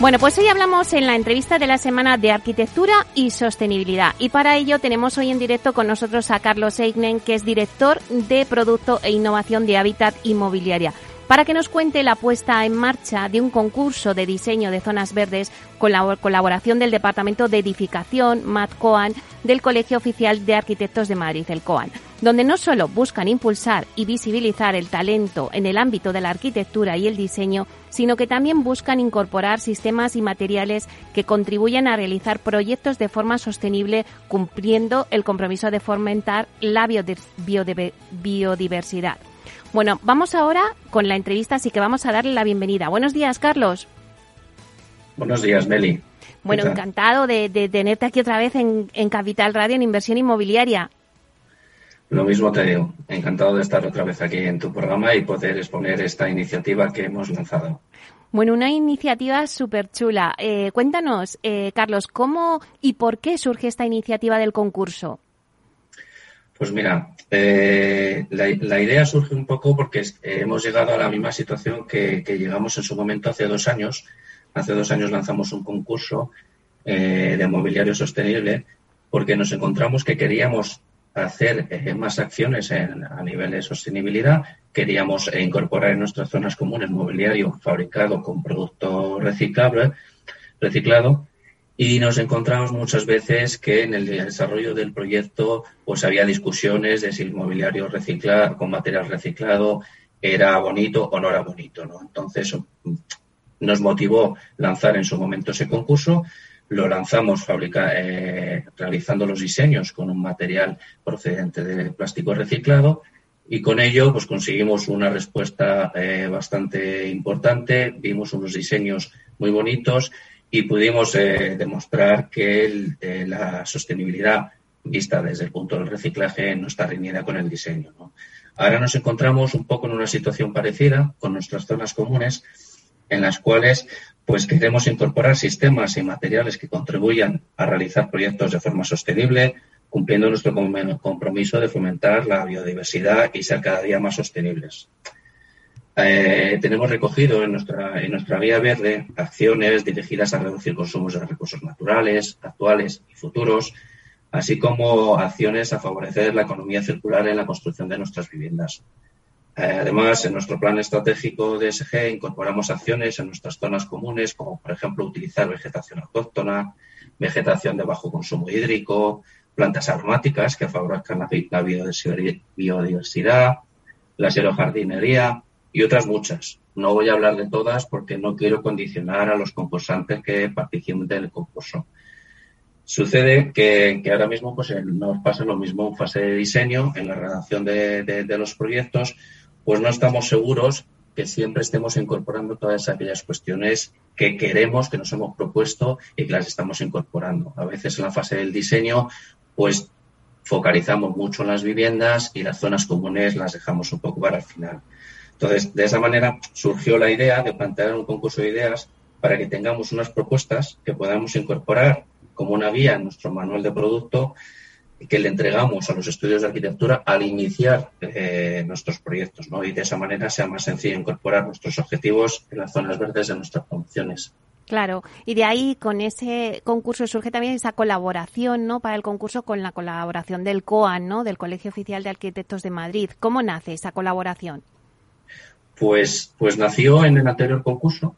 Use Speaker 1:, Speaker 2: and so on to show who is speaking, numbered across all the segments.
Speaker 1: Bueno, pues hoy hablamos en la entrevista de la semana de arquitectura y sostenibilidad. Y para ello tenemos hoy en directo con nosotros a Carlos Eignen, que es director de Producto e Innovación de Hábitat Inmobiliaria para que nos cuente la puesta en marcha de un concurso de diseño de zonas verdes con la colaboración del Departamento de Edificación, Matt Coan, del Colegio Oficial de Arquitectos de Madrid, el COAN, donde no solo buscan impulsar y visibilizar el talento en el ámbito de la arquitectura y el diseño, sino que también buscan incorporar sistemas y materiales que contribuyan a realizar proyectos de forma sostenible, cumpliendo el compromiso de fomentar la biodiversidad. Bueno, vamos ahora con la entrevista, así que vamos a darle la bienvenida. Buenos días, Carlos.
Speaker 2: Buenos días, Meli.
Speaker 1: Bueno, encantado de, tenerte aquí otra vez en, Capital Radio en Inversión Inmobiliaria.
Speaker 2: Lo mismo te digo, encantado de estar otra vez aquí en tu programa y poder exponer esta iniciativa que hemos lanzado.
Speaker 1: Bueno, una iniciativa súper chula. Eh, cuéntanos, eh, Carlos, ¿cómo y por qué surge esta iniciativa del concurso?
Speaker 2: Pues mira, eh, la, idea surge un poco porque eh, hemos llegado a la misma situación que, llegamos en su momento hace dos años. Hace dos años lanzamos un concurso de mobiliario sostenible porque nos encontramos que queríamos hacer más acciones a nivel de sostenibilidad. Queríamos incorporar en nuestras zonas comunes mobiliario fabricado con producto reciclable, reciclado y nos encontramos muchas veces que en el desarrollo del proyecto pues había discusiones de si el mobiliario reciclado, con material reciclado era bonito o no era bonito. ¿no? Entonces nos motivó lanzar en su momento ese concurso. Lo lanzamos fabrica, eh, realizando los diseños con un material procedente de plástico reciclado y con ello pues conseguimos una respuesta eh, bastante importante. Vimos unos diseños muy bonitos y pudimos eh, demostrar que eh, la sostenibilidad vista desde el punto del reciclaje no está reñida con el diseño. Ahora nos encontramos un poco en una situación parecida con nuestras zonas comunes en las cuales pues queremos incorporar sistemas y materiales que contribuyan a realizar proyectos de forma sostenible, cumpliendo nuestro compromiso de fomentar la biodiversidad y ser cada día más sostenibles. Eh, tenemos recogido en nuestra, en nuestra vía verde acciones dirigidas a reducir consumos de recursos naturales, actuales y futuros, así como acciones a favorecer la economía circular en la construcción de nuestras viviendas. Eh, además, en nuestro plan estratégico de SG incorporamos acciones en nuestras zonas comunes, como por ejemplo utilizar vegetación autóctona, vegetación de bajo consumo hídrico, plantas aromáticas que favorezcan la biodiversidad, la xerojardinería, y otras muchas. No voy a hablar de todas porque no quiero condicionar a los concursantes que participen del concurso. Sucede que, ahora mismo pues, nos pasa lo mismo en fase de diseño, en la redacción de, los proyectos, pues no estamos seguros que siempre estemos incorporando todas aquellas cuestiones que queremos, que nos hemos propuesto y que las estamos incorporando. A veces en la fase del diseño, pues focalizamos mucho en las viviendas y las zonas comunes las dejamos un poco para el final. Entonces, de esa manera surgió la idea de plantear un concurso de ideas para que tengamos unas propuestas que podamos incorporar como una guía en nuestro manual de producto que le entregamos a los estudios de arquitectura al iniciar eh, nuestros proyectos, ¿no? Y de esa manera sea más sencillo incorporar nuestros objetivos en las zonas verdes de nuestras promociones.
Speaker 1: Claro, y de ahí con ese concurso surge también esa colaboración, ¿no? Para el concurso con la colaboración del COAN, ¿no? Del Colegio Oficial de Arquitectos de Madrid. ¿Cómo nace esa colaboración?
Speaker 2: Pues, pues nació en el anterior concurso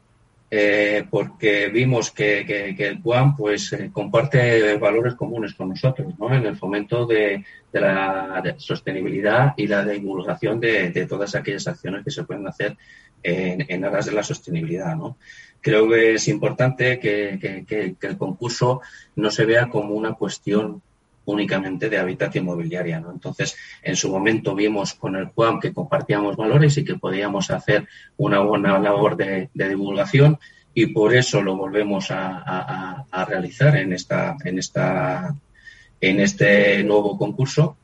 Speaker 2: eh, porque vimos que, el PUAM pues, eh, comparte valores comunes con nosotros ¿no? en el fomento de, la sostenibilidad y la divulgación de, todas aquellas acciones que se pueden hacer en, en aras de la sostenibilidad. ¿no? Creo que es importante que, el concurso no se vea como una cuestión únicamente de hábitat inmobiliaria. ¿no? Entonces, en su momento vimos con el QAM que compartíamos valores y que podíamos hacer una buena labor de, divulgación y por eso lo volvemos a, a, realizar en esta, en esta, en este nuevo concurso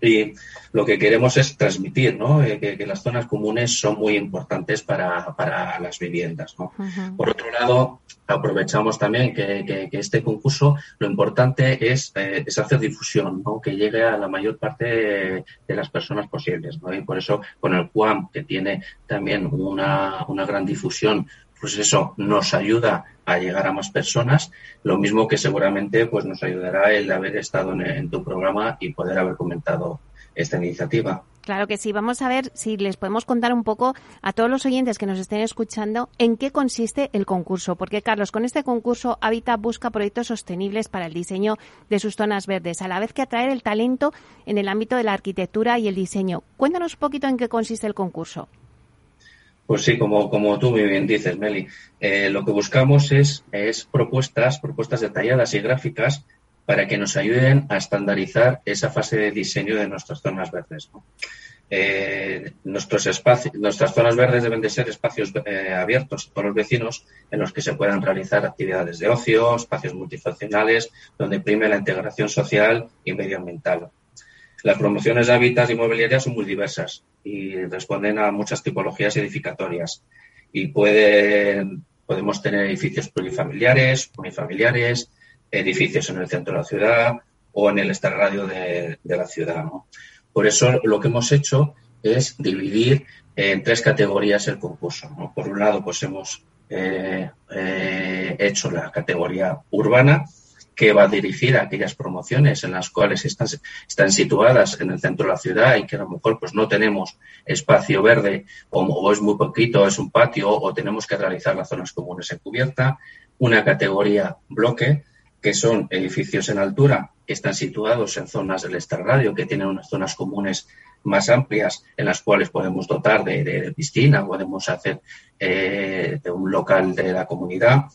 Speaker 2: y lo que queremos es transmitir ¿no? Eh, que, las zonas comunes son muy importantes para, para las viviendas. ¿no? Por otro lado, aprovechamos también que, que, este concurso lo importante es, eh, es hacer difusión, ¿no? que llegue a la mayor parte de, las personas posibles. ¿no? Y por eso con el QAM, que tiene también una, una gran difusión pues eso nos ayuda a llegar a más personas, lo mismo que seguramente pues nos ayudará el haber estado en, tu programa y poder haber comentado esta iniciativa.
Speaker 1: Claro que sí. Vamos a ver si les podemos contar un poco a todos los oyentes que nos estén escuchando en qué consiste el concurso. Porque, Carlos, con este concurso Habitat busca proyectos sostenibles para el diseño de sus zonas verdes, a la vez que atraer el talento en el ámbito de la arquitectura y el diseño. Cuéntanos un poquito en qué consiste el concurso.
Speaker 2: Pues sí, como, como tú muy bien dices, Meli, eh, lo que buscamos es, es propuestas, propuestas detalladas y gráficas para que nos ayuden a estandarizar esa fase de diseño de nuestras zonas verdes. Eh, nuestros espacios, nuestras zonas verdes deben de ser espacios eh, abiertos a los vecinos en los que se puedan realizar actividades de ocio, espacios multifuncionales, donde prime la integración social y medioambiental. Las promociones de hábitats inmobiliarias son muy diversas y responden a muchas tipologías edificatorias. Y pueden, podemos tener edificios plurifamiliares, unifamiliares, edificios en el centro de la ciudad o en el extrarradio de, de la ciudad. Por eso lo que hemos hecho es dividir en tres categorías el concurso. Por un lado, pues hemos eh, eh, hecho la categoría urbana, que va a dirigir a aquellas promociones en las cuales están, están situadas en el centro de la ciudad y que a lo mejor pues no tenemos espacio verde o, es muy poquito, es un patio o tenemos que realizar las zonas comunes en cubierta. Una categoría bloque, que son edificios en altura que están situados en zonas del extrarradio, que tienen unas zonas comunes más amplias en las cuales podemos dotar de, piscina, podemos hacer eh, de un local de la comunidad.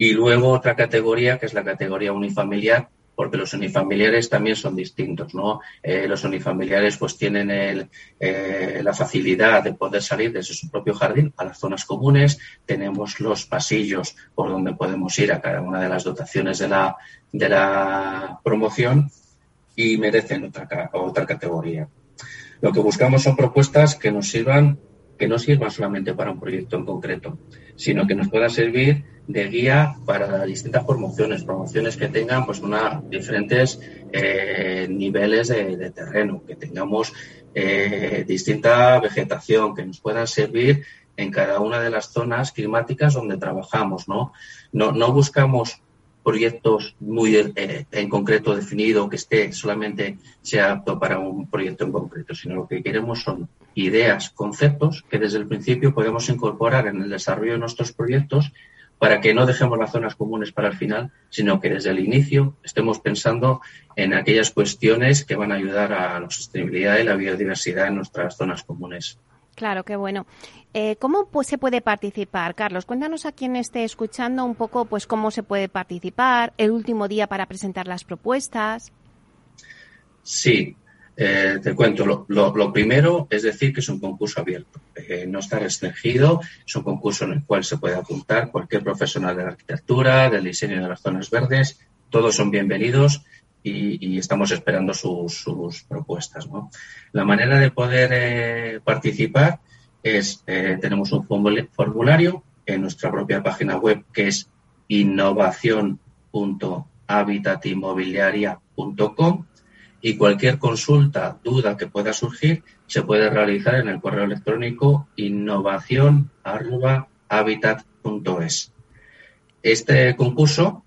Speaker 2: Y luego otra categoría, que es la categoría unifamiliar, porque los unifamiliares también son distintos, ¿no? Eh, los unifamiliares pues tienen eh, la facilidad de poder salir desde su propio jardín a las zonas comunes, tenemos los pasillos por donde podemos ir a cada una de las dotaciones de la, de la promoción y merecen otra, otra categoría. Lo que buscamos son propuestas que nos sirvan, que no sirvan solamente para un proyecto en concreto, sino que nos pueda servir de guía para distintas promociones, promociones que tengan pues diferentes eh, niveles de, terreno, que tengamos eh, distinta vegetación, que nos puedan servir en cada una de las zonas climáticas donde trabajamos. No, no buscamos proyectos muy eh, en concreto definido que esté solamente sea apto para un proyecto en concreto, sino lo que queremos son ideas, conceptos que desde el principio podemos incorporar en el desarrollo de nuestros proyectos para que no dejemos las zonas comunes para el final, sino que desde el inicio estemos pensando en aquellas cuestiones que van a ayudar a la sostenibilidad y la biodiversidad en nuestras zonas comunes.
Speaker 1: Claro, qué bueno. Eh, ¿Cómo se puede participar, Carlos? Cuéntanos a quien esté escuchando un poco, pues, cómo se puede participar, el último día para presentar las propuestas.
Speaker 2: Sí, eh, te cuento, lo, primero es decir que es un concurso abierto, eh, no está restringido, es un concurso en el cual se puede apuntar cualquier profesional de la arquitectura, del diseño de las zonas verdes, todos son bienvenidos y, estamos esperando sus, propuestas. La manera de poder eh, participar es, tenemos un formulario en nuestra propia página web que es innovación.habitatinmobiliaria.com y cualquier consulta, duda que pueda surgir se puede realizar en el correo electrónico innovación@habitat.es. Este concurso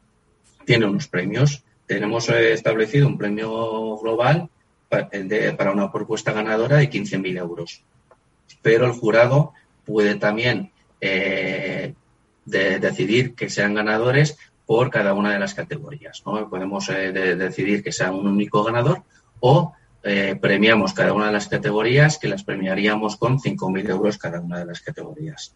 Speaker 2: tiene unos premios. Tenemos eh, establecido un premio global para una propuesta ganadora de 15.000 euros. Pero el jurado puede también eh, decidir que sean ganadores por cada una de las categorías. ¿no? Podemos eh, decidir que sea un único ganador o premiamos cada una de las categorías que las premiaríamos con 5.000 euros cada una de las categorías.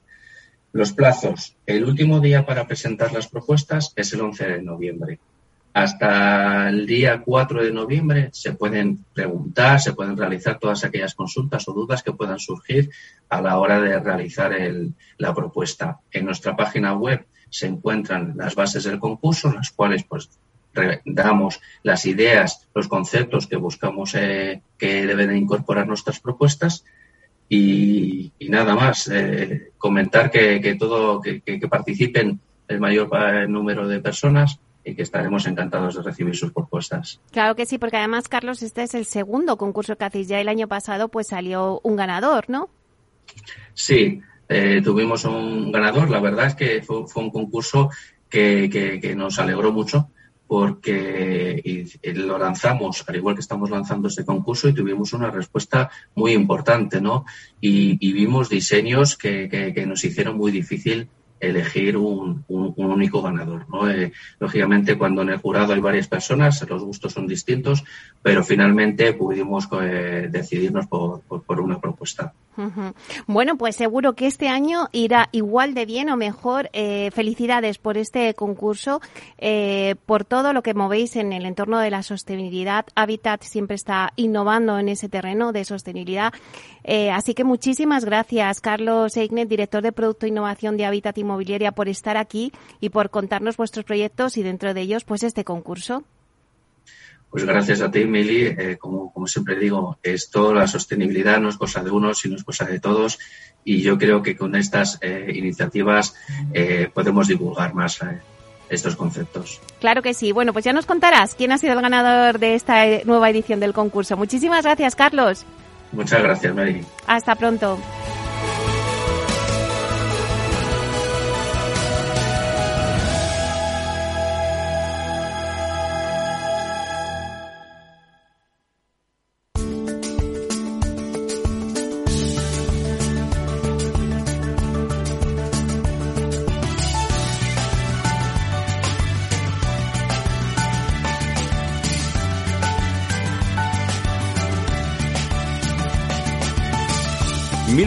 Speaker 2: Los plazos. El último día para presentar las propuestas es el 11 de noviembre. Hasta el día 4 de noviembre se pueden preguntar, se pueden realizar todas aquellas consultas o dudas que puedan surgir a la hora de realizar la propuesta. En nuestra página web se encuentran las bases del concurso, las cuales pues damos las ideas, los conceptos que buscamos eh, que deben incorporar nuestras propuestas y, nada más. Eh, comentar que, todo, que, participen el mayor número de personas y que estaremos encantados de recibir sus propuestas.
Speaker 1: Claro que sí, porque además, Carlos, este es el segundo concurso que hacéis. Ya el año pasado pues salió un ganador, ¿no?
Speaker 2: Sí, eh, tuvimos un ganador. La verdad es que fue, un concurso que, que, nos alegró mucho porque lo lanzamos, al igual que estamos lanzando este concurso, y tuvimos una respuesta muy importante, ¿no? Y, vimos diseños que, que, nos hicieron muy difícil elegir un, único ganador. ¿no? Eh, lógicamente, cuando en el jurado hay varias personas, los gustos son distintos, pero finalmente pudimos eh, decidirnos por, una propuesta.
Speaker 1: Bueno, pues seguro que este año irá igual de bien o mejor. Eh, felicidades por este concurso, por todo lo que movéis en el entorno de la sostenibilidad. Habitat siempre está innovando en ese terreno de sostenibilidad. así que muchísimas gracias, Carlos Eignet, director de Producto e Innovación de Habitat Inmobiliaria, por estar aquí y por contarnos vuestros proyectos y dentro de ellos, pues este concurso.
Speaker 2: Pues gracias a ti, Mili. Eh, como, como, siempre digo, esto, la sostenibilidad no es cosa de uno, sino es cosa de todos. Y yo creo que con estas eh, iniciativas eh, podemos divulgar más estos conceptos.
Speaker 1: Claro que sí. Bueno, pues ya nos contarás quién ha sido el ganador de esta nueva edición del concurso. Muchísimas gracias, Carlos.
Speaker 2: Muchas gracias, Meli.
Speaker 1: Hasta pronto.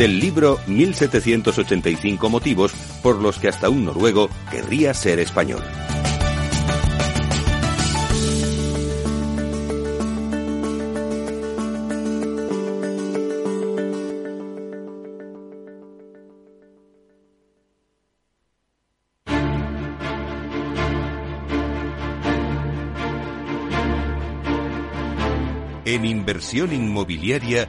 Speaker 3: del libro 1785 motivos por los que hasta un noruego querría ser español. En inversión inmobiliaria,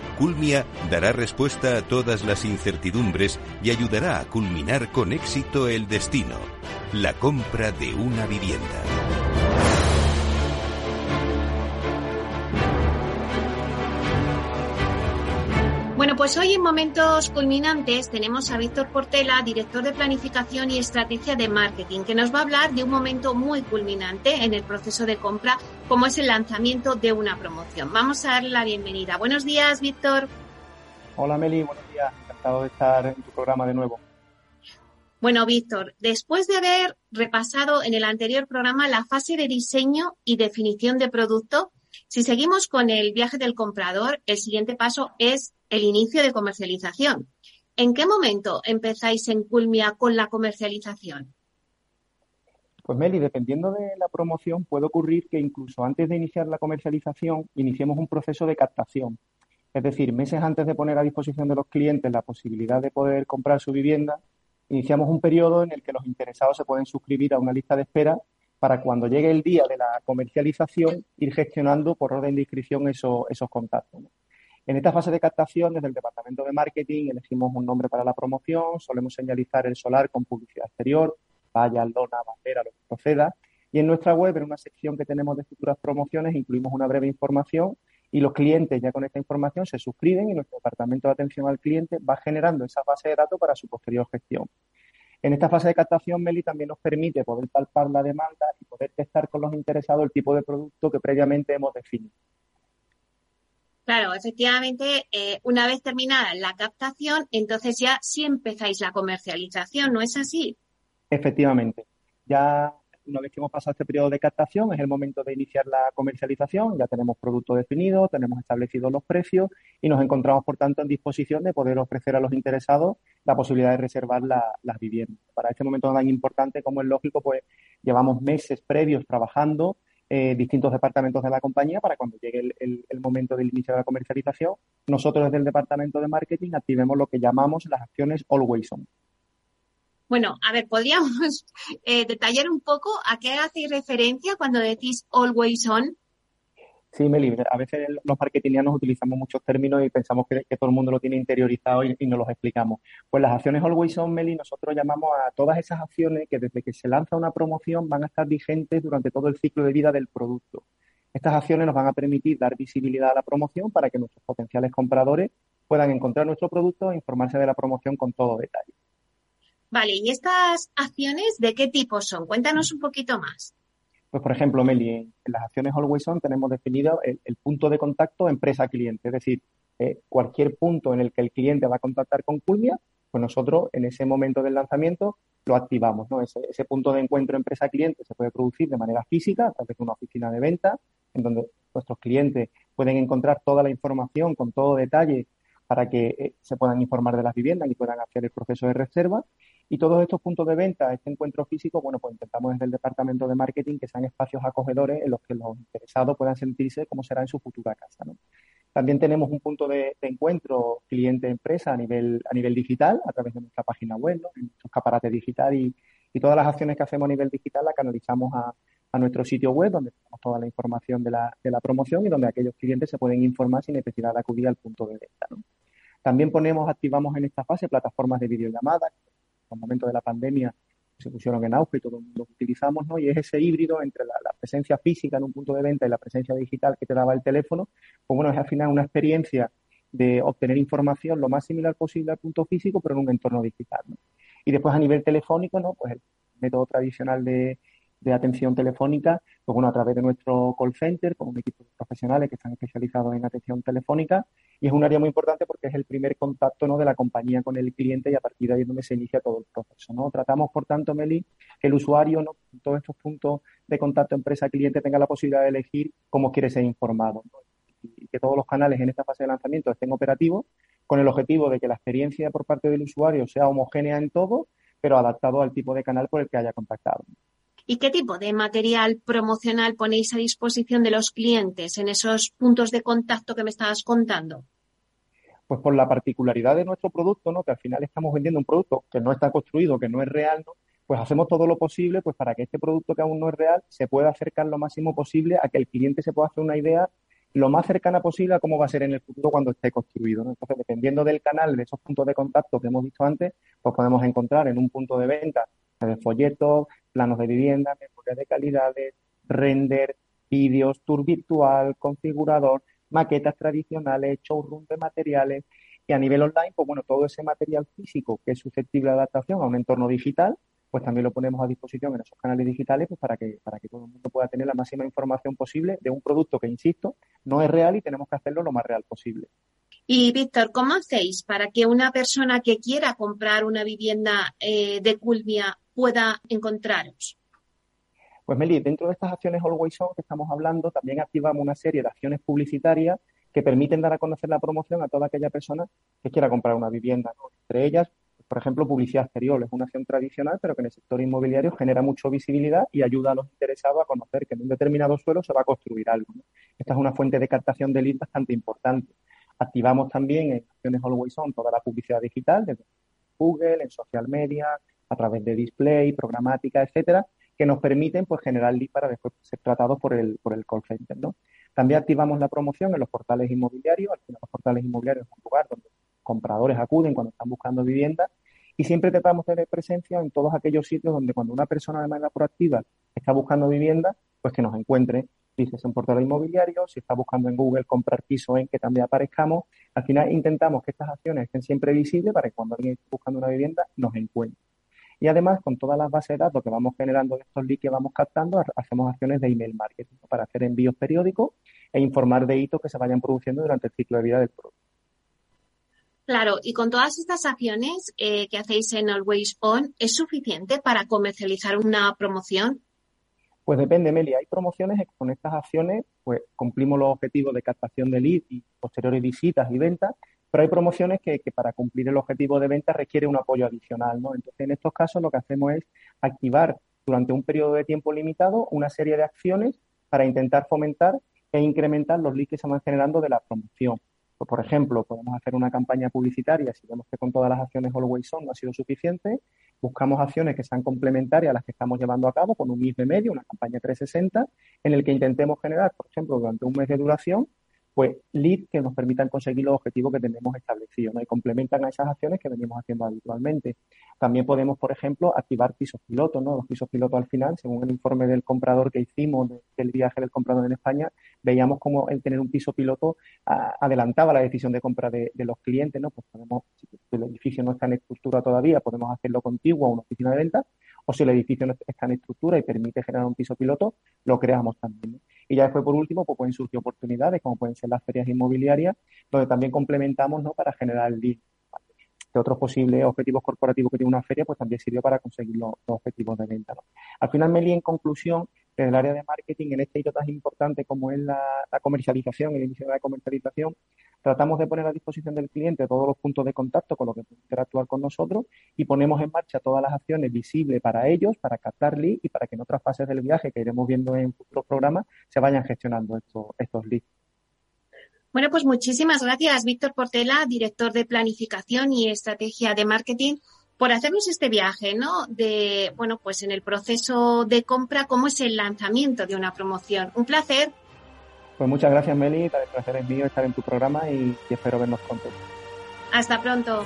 Speaker 3: Culmia dará respuesta a todas las incertidumbres y ayudará a culminar con éxito el destino, la compra de una vivienda.
Speaker 1: Bueno, pues hoy en Momentos Culminantes tenemos a Víctor Portela, director de Planificación y Estrategia de Marketing, que nos va a hablar de un momento muy culminante en el proceso de compra, como es el lanzamiento de una promoción. Vamos a darle la bienvenida. Buenos días, Víctor.
Speaker 4: Hola, Meli. Buenos días. Encantado de estar en tu programa de nuevo.
Speaker 1: Bueno, Víctor, después de haber repasado en el anterior programa la fase de diseño y definición de producto, si seguimos con el viaje del comprador, el siguiente paso es el inicio de comercialización. ¿En qué momento empezáis en Culmia con la comercialización?
Speaker 4: Pues Meli, dependiendo de la promoción, puede ocurrir que incluso antes de iniciar la comercialización, iniciemos un proceso de captación. Es decir, meses antes de poner a disposición de los clientes la posibilidad de poder comprar su vivienda, iniciamos un periodo en el que los interesados se pueden suscribir a una lista de espera para cuando llegue el día de la comercialización ir gestionando por orden de inscripción esos, contactos. En esta fase de captación, desde el Departamento de Marketing, elegimos un nombre para la promoción, solemos señalizar el solar con publicidad exterior, valla, lona, bandera, lo que proceda. Y en nuestra web, en una sección que tenemos de futuras promociones, incluimos una breve información y los clientes ya con esta información se suscriben y nuestro departamento de atención al cliente va generando esa base de datos para su posterior gestión. En esta fase de captación, Meli también nos permite poder palpar la demanda y poder testar con los interesados el tipo de producto que previamente hemos definido.
Speaker 1: Claro, efectivamente, eh, una vez terminada la captación, entonces ya sí empezáis la comercialización, ¿no es así?
Speaker 4: Efectivamente. Ya una vez que hemos pasado este periodo de captación, es el momento de iniciar la comercialización. Ya tenemos producto definido, tenemos establecidos los precios y nos encontramos, por tanto, en disposición de poder ofrecer a los interesados la posibilidad de reservar las viviendas. Para este momento tan importante como es lógico, pues llevamos meses previos trabajando eh, distintos departamentos de la compañía para cuando llegue el, el, momento del inicio de la comercialización, nosotros desde el departamento de marketing activemos lo que llamamos las acciones Always On.
Speaker 1: Bueno, a ver, podríamos eh, detallar un poco a qué hacéis referencia cuando decís always on.
Speaker 4: Sí, Meli, a veces los marketingianos utilizamos muchos términos y pensamos que, todo el mundo lo tiene interiorizado y, y, nos los explicamos. Pues las acciones Always On, Meli, nosotros llamamos a todas esas acciones que desde que se lanza una promoción van a estar vigentes durante todo el ciclo de vida del producto. Estas acciones nos van a permitir dar visibilidad a la promoción para que nuestros potenciales compradores puedan encontrar nuestro producto e informarse de la promoción con todo detalle.
Speaker 1: Vale, ¿y estas acciones de qué tipo son? Cuéntanos un poquito más.
Speaker 4: Pues, por ejemplo, Meli, en las acciones Always On tenemos definido el, punto de contacto empresa-cliente, es decir, eh, cualquier punto en el que el cliente va a contactar con Culmia, pues nosotros en ese momento del lanzamiento lo activamos, ¿no? Ese, punto de encuentro empresa-cliente se puede producir de manera física, a través de una oficina de venta, en donde nuestros clientes pueden encontrar toda la información con todo detalle para que eh, se puedan informar de las viviendas y puedan hacer el proceso de reserva. Y todos estos puntos de venta, este encuentro físico, bueno, pues intentamos desde el departamento de marketing que sean espacios acogedores en los que los interesados puedan sentirse como será en su futura casa. ¿no? También tenemos un punto de, encuentro cliente-empresa a nivel, a nivel digital, a través de nuestra página web, ¿no? en nuestro escaparate digital y, y, todas las acciones que hacemos a nivel digital las canalizamos a, a nuestro sitio web, donde tenemos toda la información de la, de la promoción y donde aquellos clientes se pueden informar sin necesidad de acudir al punto de venta. ¿no? También ponemos, activamos en esta fase plataformas de videollamada, el momento de la pandemia se pusieron en auge y todo el mundo utilizamos, ¿no? Y es ese híbrido entre la, presencia física en un punto de venta y la presencia digital que te daba el teléfono, pues bueno, es al final una experiencia de obtener información lo más similar posible al punto físico, pero en un entorno digital, ¿no? Y después a nivel telefónico, ¿no? Pues el método tradicional de, de atención telefónica, pues bueno, a través de nuestro call center, con un equipo de profesionales que están especializados en atención telefónica, y es un área muy importante porque es el primer contacto ¿no? de la compañía con el cliente y a partir de ahí es donde se inicia todo el proceso. ¿no? Tratamos, por tanto, Meli, que el usuario, ¿no? todos estos puntos de contacto empresa-cliente, tenga la posibilidad de elegir cómo quiere ser informado. Y que todos los canales en esta fase de lanzamiento estén operativos con el objetivo de que la experiencia por parte del usuario sea homogénea en todo, pero adaptado al tipo de canal por el que haya contactado.
Speaker 1: ¿Y qué tipo de material promocional ponéis a disposición de los clientes en esos puntos de contacto que me estabas contando?
Speaker 4: Pues por la particularidad de nuestro producto, ¿no? Que al final estamos vendiendo un producto que no está construido, que no es real, ¿no? Pues hacemos todo lo posible pues para que este producto que aún no es real se pueda acercar lo máximo posible a que el cliente se pueda hacer una idea lo más cercana posible a cómo va a ser en el futuro cuando esté construido. Entonces, dependiendo del canal, de esos puntos de contacto que hemos visto antes, pues podemos encontrar en un punto de venta de folletos, planos de vivienda, memoria de calidades, render, vídeos, tour virtual, configurador, maquetas tradicionales, showroom de materiales y a nivel online, pues bueno, todo ese material físico que es susceptible de adaptación a un entorno digital, pues también lo ponemos a disposición en esos canales digitales pues para que, para que todo el mundo pueda tener la máxima información posible de un producto que, insisto, no es real y tenemos que hacerlo lo más real posible.
Speaker 5: Y Víctor, ¿cómo hacéis para que una persona que quiera comprar una vivienda eh, de Culmia pueda encontraros?
Speaker 4: Pues Meli, dentro de estas acciones Always On que estamos hablando, también activamos una serie de acciones publicitarias que permiten dar a conocer la promoción a toda aquella persona que quiera comprar una vivienda. Entre ellas, por ejemplo, publicidad exterior. Es una acción tradicional, pero que en el sector inmobiliario genera mucha visibilidad y ayuda a los interesados a conocer que en un determinado suelo se va a construir algo. Esta es una fuente de captación de leads bastante importante. Activamos también en acciones Always On toda la publicidad digital, desde Google, en social media, a través de display, programática, etcétera, que nos permiten pues generar leads para después ser tratados por el, por el call center, ¿no? También activamos la promoción en los portales inmobiliarios. Al final, los portales inmobiliarios es un lugar donde compradores acuden cuando están buscando vivienda y siempre tratamos de tener presencia en todos aquellos sitios donde cuando una persona de manera proactiva está buscando vivienda, pues que nos encuentre, dices en portal inmobiliario, si está buscando en Google comprar piso en que también aparezcamos. Al final intentamos que estas acciones estén siempre visibles para que cuando alguien esté buscando una vivienda nos encuentre. Y además, con todas las bases de datos que vamos generando de estos leads que vamos captando, hacemos acciones de email marketing para hacer envíos periódicos e informar de hitos que se vayan produciendo durante el ciclo de vida del producto.
Speaker 5: Claro, y con todas estas acciones eh, que hacéis en Always On, ¿es suficiente para comercializar una promoción?
Speaker 4: Pues depende, Meli. Hay promociones que con estas acciones pues cumplimos los objetivos de captación de lead y posteriores visitas y ventas, pero hay promociones que, que, para cumplir el objetivo de venta requiere un apoyo adicional, ¿no? Entonces, en estos casos lo que hacemos es activar durante un periodo de tiempo limitado una serie de acciones para intentar fomentar e incrementar los leads que se van generando de la promoción. Pues, por ejemplo, podemos hacer una campaña publicitaria si vemos que con todas las acciones Always On no ha sido suficiente. Buscamos acciones que sean complementarias a las que estamos llevando a cabo con un mismo medio, una campaña 360, en el que intentemos generar, por ejemplo, durante un mes de duración, pues leads que nos permitan conseguir los objetivos que tenemos establecidos ¿no? y complementan a esas acciones que venimos haciendo habitualmente. También podemos, por ejemplo, activar pisos pilotos. ¿no? Los pisos pilotos al final, según el informe del comprador que hicimos del viaje del comprador en España, veíamos cómo el tener un piso piloto a, adelantaba la decisión de compra de, los clientes. ¿no? Pues podemos, si el edificio no está en estructura todavía, podemos hacerlo contiguo a una oficina de venta o si el edificio no está en estructura y permite generar un piso piloto, lo creamos también. Y ya después, por último, pues pueden surgir oportunidades, como pueden ser las ferias inmobiliarias, donde también complementamos ¿no? para generar lead. De otros posibles objetivos corporativos que tiene una feria, pues también sirve para conseguir los, los objetivos de venta. ¿no? Al final, Meli, en conclusión, desde el área de marketing, en este hito tan importante como es la, la comercialización, el inicio de la comercialización, tratamos de poner a disposición del cliente todos los puntos de contacto con los que puede interactuar con nosotros y ponemos en marcha todas las acciones visibles para ellos, para captar leads y para que en otras fases del viaje que iremos viendo en futuros programas se vayan gestionando estos, estos leads.
Speaker 5: Bueno, pues muchísimas gracias, Víctor Portela, director de Planificación y Estrategia de Marketing, por hacernos este viaje, ¿no? De, bueno, pues en el proceso de compra, cómo es el lanzamiento de una promoción. Un placer.
Speaker 4: Pues muchas gracias, Meli. El placer es mío estar en tu programa y, y espero vernos pronto.
Speaker 5: Hasta pronto.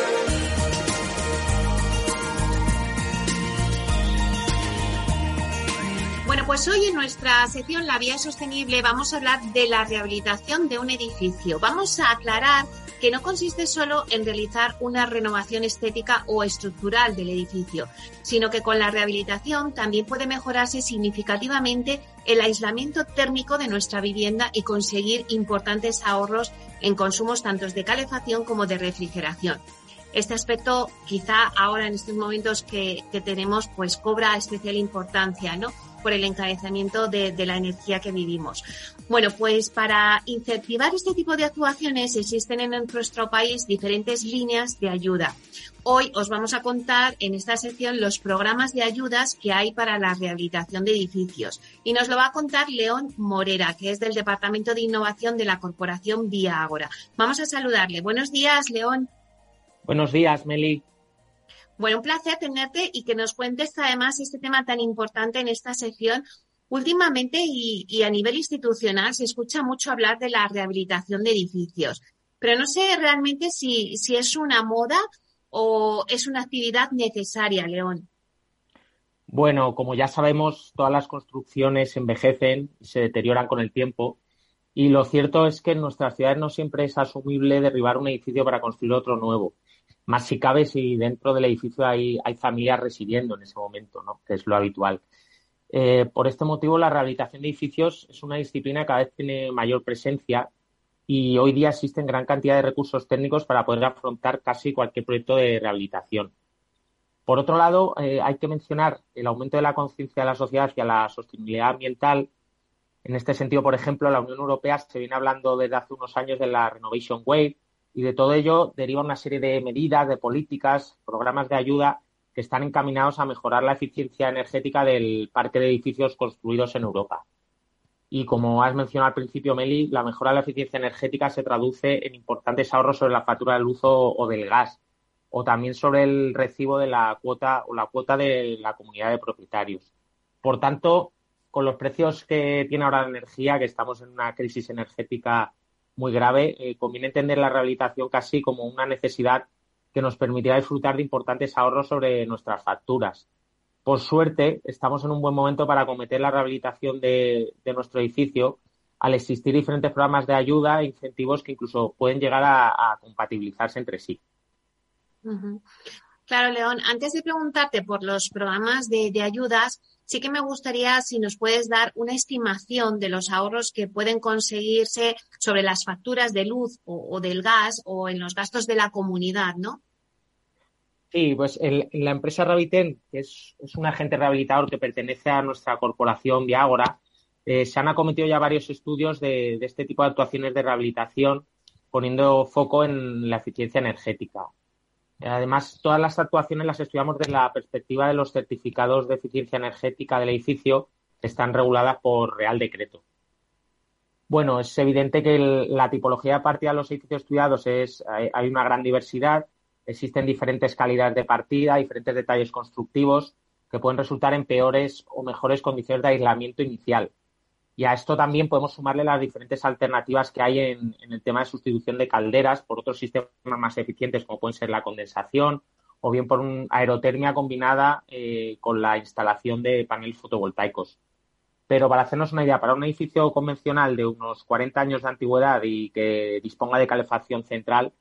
Speaker 5: Pues hoy en nuestra sección La Vía Sostenible vamos a hablar de la rehabilitación de un edificio. Vamos a aclarar que no consiste solo en realizar una renovación estética o estructural del edificio, sino que con la rehabilitación también puede mejorarse significativamente el aislamiento térmico de nuestra vivienda y conseguir importantes ahorros en consumos tanto de calefacción como de refrigeración. Este aspecto quizá ahora en estos momentos que, que tenemos pues cobra especial importancia, ¿no? Por el encarecimiento de, la energía que vivimos. Bueno, pues para incentivar este tipo de actuaciones existen en nuestro país diferentes líneas de ayuda. Hoy os vamos a contar en esta sección los programas de ayudas que hay para la rehabilitación de edificios. Y nos lo va a contar León Morera, que es del Departamento de Innovación de la Corporación Vía Ágora. Vamos a saludarle. Buenos días, León.
Speaker 6: Buenos días, Meli.
Speaker 5: Bueno, un placer tenerte y que nos cuentes además este tema tan importante en esta sección. Últimamente y, a nivel institucional se escucha mucho hablar de la rehabilitación de edificios, pero no sé realmente si, si es una moda o es una actividad necesaria, León.
Speaker 6: Bueno, como ya sabemos, todas las construcciones envejecen y se deterioran con el tiempo. Y lo cierto es que en nuestras ciudades no siempre es asumible derribar un edificio para construir otro nuevo más si cabe si dentro del edificio hay, hay familias residiendo en ese momento, ¿no? que es lo habitual. Eh, por este motivo, la rehabilitación de edificios es una disciplina que cada vez tiene mayor presencia y hoy día existen gran cantidad de recursos técnicos para poder afrontar casi cualquier proyecto de rehabilitación. Por otro lado, eh, hay que mencionar el aumento de la conciencia de la sociedad hacia la sostenibilidad ambiental. En este sentido, por ejemplo, la Unión Europea se viene hablando desde hace unos años de la Renovation Wave, y de todo ello deriva una serie de medidas, de políticas, programas de ayuda que están encaminados a mejorar la eficiencia energética del parque de edificios construidos en Europa. Y como has mencionado al principio, Meli, la mejora de la eficiencia energética se traduce en importantes ahorros sobre la factura del luz o, del gas, o también sobre el recibo de la cuota o la cuota de la comunidad de propietarios. Por tanto, con los precios que tiene ahora la energía, que estamos en una crisis energética muy grave, eh, conviene entender la rehabilitación casi como una necesidad que nos permitirá disfrutar de importantes ahorros sobre nuestras facturas. Por suerte, estamos en un buen momento para acometer la rehabilitación de, nuestro edificio al existir diferentes programas de ayuda e incentivos que incluso pueden llegar a, compatibilizarse entre sí.
Speaker 5: Claro, León, antes de preguntarte por los programas de, ayudas, sí que me gustaría si nos puedes dar una estimación de los ahorros que pueden conseguirse sobre las facturas de luz o, del gas o en los gastos de la comunidad, ¿no?
Speaker 6: Sí, pues la empresa Raviten, que es, un agente rehabilitador que pertenece a nuestra corporación Viagora, eh, se han acometido ya varios estudios de este tipo de actuaciones de rehabilitación poniendo foco en la eficiencia energética. Además, todas las actuaciones las estudiamos desde la perspectiva de los certificados de eficiencia energética del edificio que están reguladas por Real Decreto. Bueno, es evidente que la tipología de partida de los edificios estudiados es, hay, una gran diversidad, existen diferentes calidades de partida, diferentes detalles constructivos que pueden resultar en peores o mejores condiciones de aislamiento inicial. Y a esto también podemos sumarle las diferentes alternativas que hay en, el tema de sustitución de calderas por otros sistemas más eficientes, como pueden ser la condensación o bien por una aerotermia combinada eh, con la instalación de paneles fotovoltaicos. Pero para hacernos una idea, para un edificio convencional de unos 40 años de antigüedad y que disponga de calefacción central,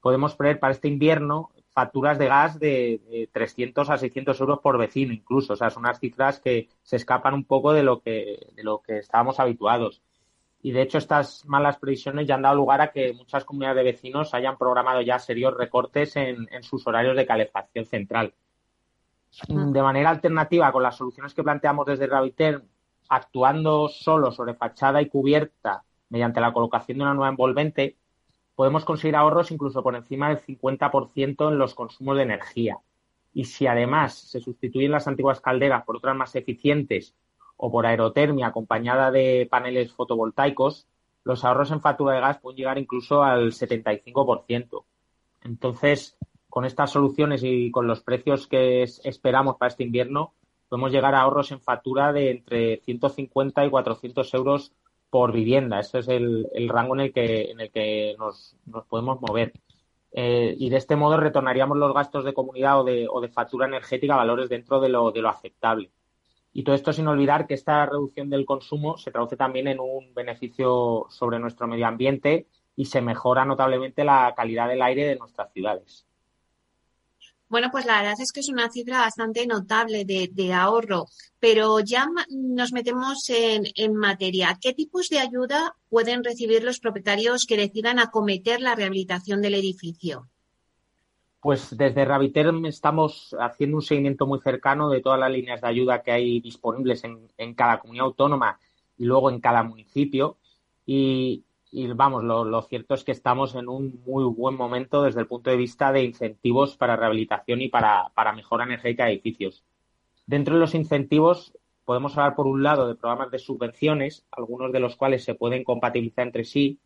Speaker 6: podemos prever para este invierno facturas de gas de, 300 a 600 euros por vecino incluso. O sea, son unas cifras que se escapan un poco de lo que, de lo que estábamos habituados. Y de hecho, estas malas previsiones ya han dado lugar a que muchas comunidades de vecinos hayan programado ya serios recortes en, sus horarios de calefacción central. De manera alternativa, con las soluciones que planteamos desde Raviter, actuando solo sobre fachada y cubierta mediante la colocación de una nueva envolvente, podemos conseguir ahorros incluso por encima del 50% en los consumos de energía. Y si además se sustituyen las antiguas calderas por otras más eficientes o por aerotermia acompañada de paneles fotovoltaicos, los ahorros en factura de gas pueden llegar incluso al 75%. Entonces, con estas soluciones y con los precios que esperamos para este invierno, podemos llegar a ahorros en factura de entre 150 y 400 euros por vivienda. Ese es el, rango en el que, en el que nos, podemos mover. Eh, y de este modo retornaríamos los gastos de comunidad o de, o de factura energética a valores dentro de lo, de lo aceptable. Y todo esto sin olvidar que esta reducción del consumo se traduce también en un beneficio sobre nuestro medio ambiente y se mejora notablemente la calidad del aire de nuestras ciudades.
Speaker 5: Bueno, pues la verdad es que es una cifra bastante notable de, ahorro, pero ya nos metemos en, en, materia. ¿Qué tipos de ayuda pueden recibir los propietarios que decidan acometer la rehabilitación del edificio?
Speaker 6: Pues desde Reviterm estamos haciendo un seguimiento muy cercano de todas las líneas de ayuda que hay disponibles en, en cada comunidad autónoma y luego en cada municipio. Y, y vamos, lo, cierto es que estamos en un muy buen momento desde el punto de vista de incentivos para rehabilitación y para, mejora energética de edificios. Dentro de los incentivos podemos hablar, por un lado, de programas de subvenciones, algunos de los cuales se pueden compatibilizar entre sí,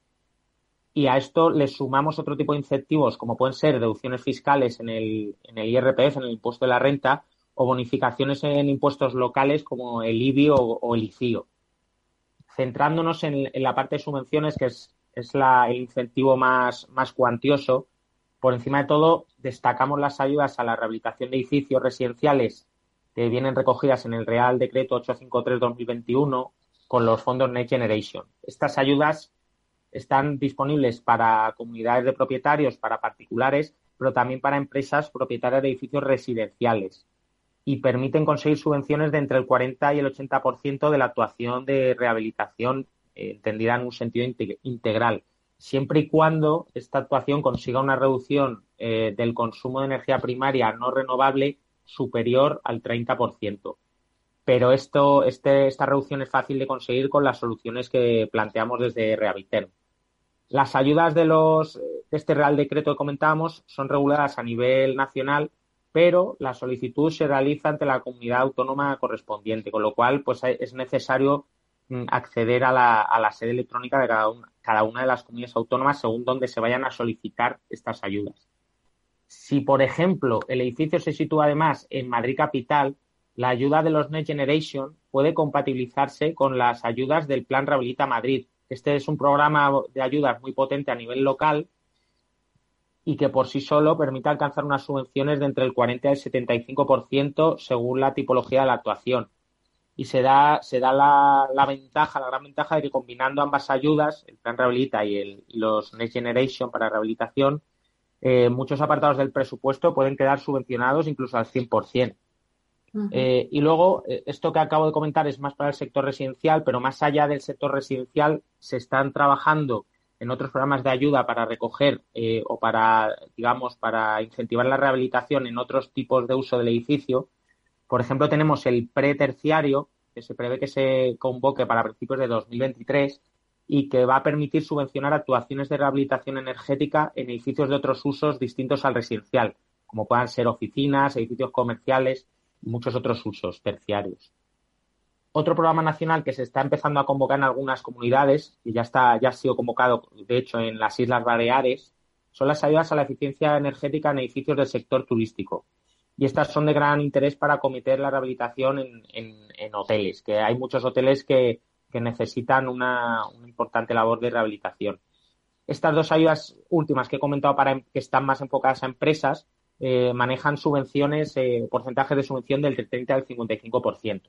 Speaker 6: y a esto le sumamos otro tipo de incentivos, como pueden ser deducciones fiscales en el, en el IRPF, en el impuesto de la renta, o bonificaciones en impuestos locales como el IBI o el ICIO centrándonos en, la parte de subvenciones, que es, el incentivo más, más cuantioso, por encima de todo, destacamos las ayudas a la rehabilitación de edificios residenciales que vienen recogidas en el Real Decreto 853-2021 con los fondos Next Generation. Estas ayudas están disponibles para comunidades de propietarios, para particulares, pero también para empresas propietarias de edificios residenciales y permiten conseguir subvenciones de entre el 40 y el 80% de la actuación de rehabilitación eh, entendida en un sentido integral, siempre y cuando esta actuación consiga una reducción eh, del consumo de energía primaria no renovable superior al 30%. Pero esto, este, esta reducción es fácil de conseguir con las soluciones que planteamos desde Rehabiter. Las ayudas de, los, de este Real Decreto que comentábamos son reguladas a nivel nacional pero la solicitud se realiza ante la comunidad autónoma correspondiente, con lo cual pues es necesario mm, acceder a la, sede electrónica de cada una, cada una de las comunidades autónomas según donde se vayan a solicitar estas ayudas. Si, por ejemplo, el edificio se sitúa además en Madrid Capital, la ayuda de los Next Generation puede compatibilizarse con las ayudas del Plan Rehabilita Madrid. Este es un programa de ayudas muy potente a nivel local y que por sí solo permite alcanzar unas subvenciones de entre el 40 y el 75% según la tipología de la actuación. Y se da, se da la, ventaja, la gran ventaja de que combinando ambas ayudas, el Plan Rehabilita y, el, los Next Generation para rehabilitación, eh, muchos apartados del presupuesto pueden quedar subvencionados incluso al 100%. Eh, y luego, eh, esto que acabo de comentar es más para el sector residencial, pero más allá del sector residencial se están trabajando en otros programas de ayuda para recoger eh, o para, digamos, para incentivar la rehabilitación en otros tipos de uso del edificio. Por ejemplo, tenemos el preterciario, que se prevé que se convoque para principios de 2023 y que va a permitir subvencionar actuaciones de rehabilitación energética en edificios de otros usos distintos al residencial, como puedan ser oficinas, edificios comerciales y muchos otros usos terciarios. Otro programa nacional que se está empezando a convocar en algunas comunidades, y ya está, ya ha sido convocado, de hecho, en las Islas Baleares, son las ayudas a la eficiencia energética en edificios del sector turístico. Y estas son de gran interés para acometer la rehabilitación en, hoteles, que hay muchos hoteles que, necesitan una, importante labor de rehabilitación. Estas dos ayudas últimas que he comentado para que están más enfocadas a empresas eh, manejan subvenciones, eh, porcentajes de subvención del 30 al 55%.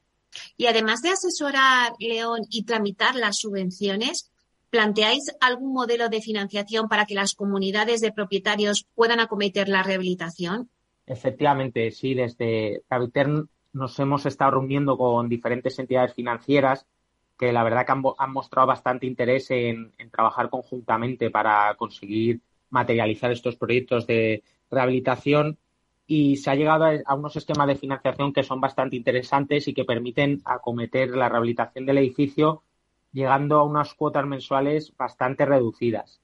Speaker 5: Y además de asesorar, León, y tramitar las subvenciones, ¿planteáis algún modelo de financiación para que las comunidades de propietarios puedan acometer la rehabilitación?
Speaker 6: Efectivamente, sí. Desde Cavitern nos hemos estado reuniendo con diferentes entidades financieras que la verdad que han, mostrado bastante interés en, trabajar conjuntamente para conseguir materializar estos proyectos de rehabilitación y se ha llegado a, unos esquemas de financiación que son bastante interesantes y que permiten acometer la rehabilitación del edificio llegando a unas cuotas mensuales bastante reducidas.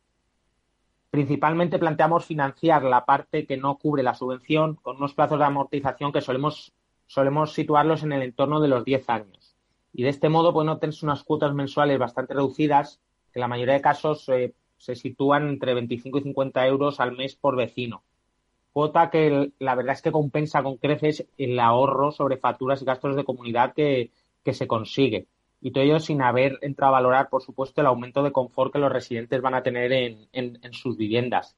Speaker 6: Principalmente planteamos financiar la parte que no cubre la subvención con unos plazos de amortización que solemos, solemos situarlos en el entorno de los 10 años. Y de este modo pueden obtenerse unas cuotas mensuales bastante reducidas, que en la mayoría de casos eh, se sitúan entre 25 y 50 euros al mes por vecino cuota que la verdad es que compensa con creces el ahorro sobre facturas y gastos de comunidad que, se consigue. Y todo ello sin haber entrado a valorar, por supuesto, el aumento de confort que los residentes van a tener en, en sus viviendas.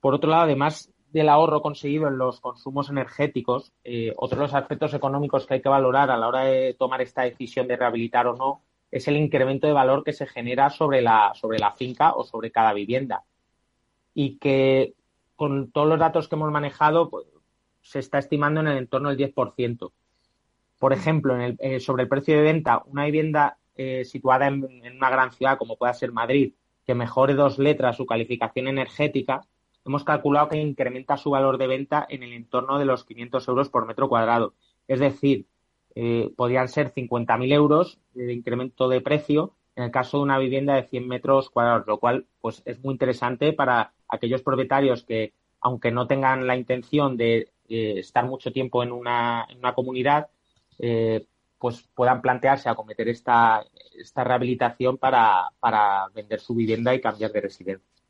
Speaker 6: Por otro lado, además del ahorro conseguido en los consumos energéticos, eh, otro de los aspectos económicos que hay que valorar a la hora de tomar esta decisión de rehabilitar o no es el incremento de valor que se genera sobre la, sobre la finca o sobre cada vivienda. Y que con todos los datos que hemos manejado pues, se está estimando en el entorno del 10%. Por ejemplo, en el, eh, sobre el precio de venta, una vivienda eh, situada en, una gran ciudad como pueda ser Madrid, que mejore dos letras su calificación energética, hemos calculado que incrementa su valor de venta en el entorno de los 500 euros por metro cuadrado. Es decir, eh, podrían ser 50.000 euros de incremento de precio en el caso de una vivienda de 100 metros cuadrados, lo cual pues, es muy interesante para aquellos propietarios que, aunque no tengan la intención de estar mucho tiempo en una, en una comunidad, eh, pues puedan plantearse acometer esta, esta rehabilitación para, para vender su vivienda y cambiar de residencia.